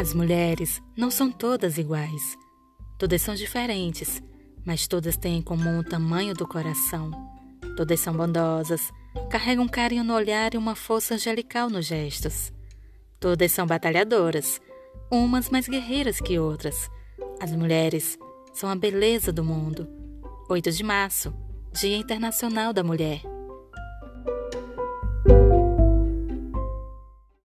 As mulheres não são todas iguais. Todas são diferentes, mas todas têm em comum o tamanho do coração. Todas são bondosas, carregam carinho no olhar e uma força angelical nos gestos. Todas são batalhadoras, umas mais guerreiras que outras. As mulheres são a beleza do mundo. 8 de março, Dia Internacional da Mulher.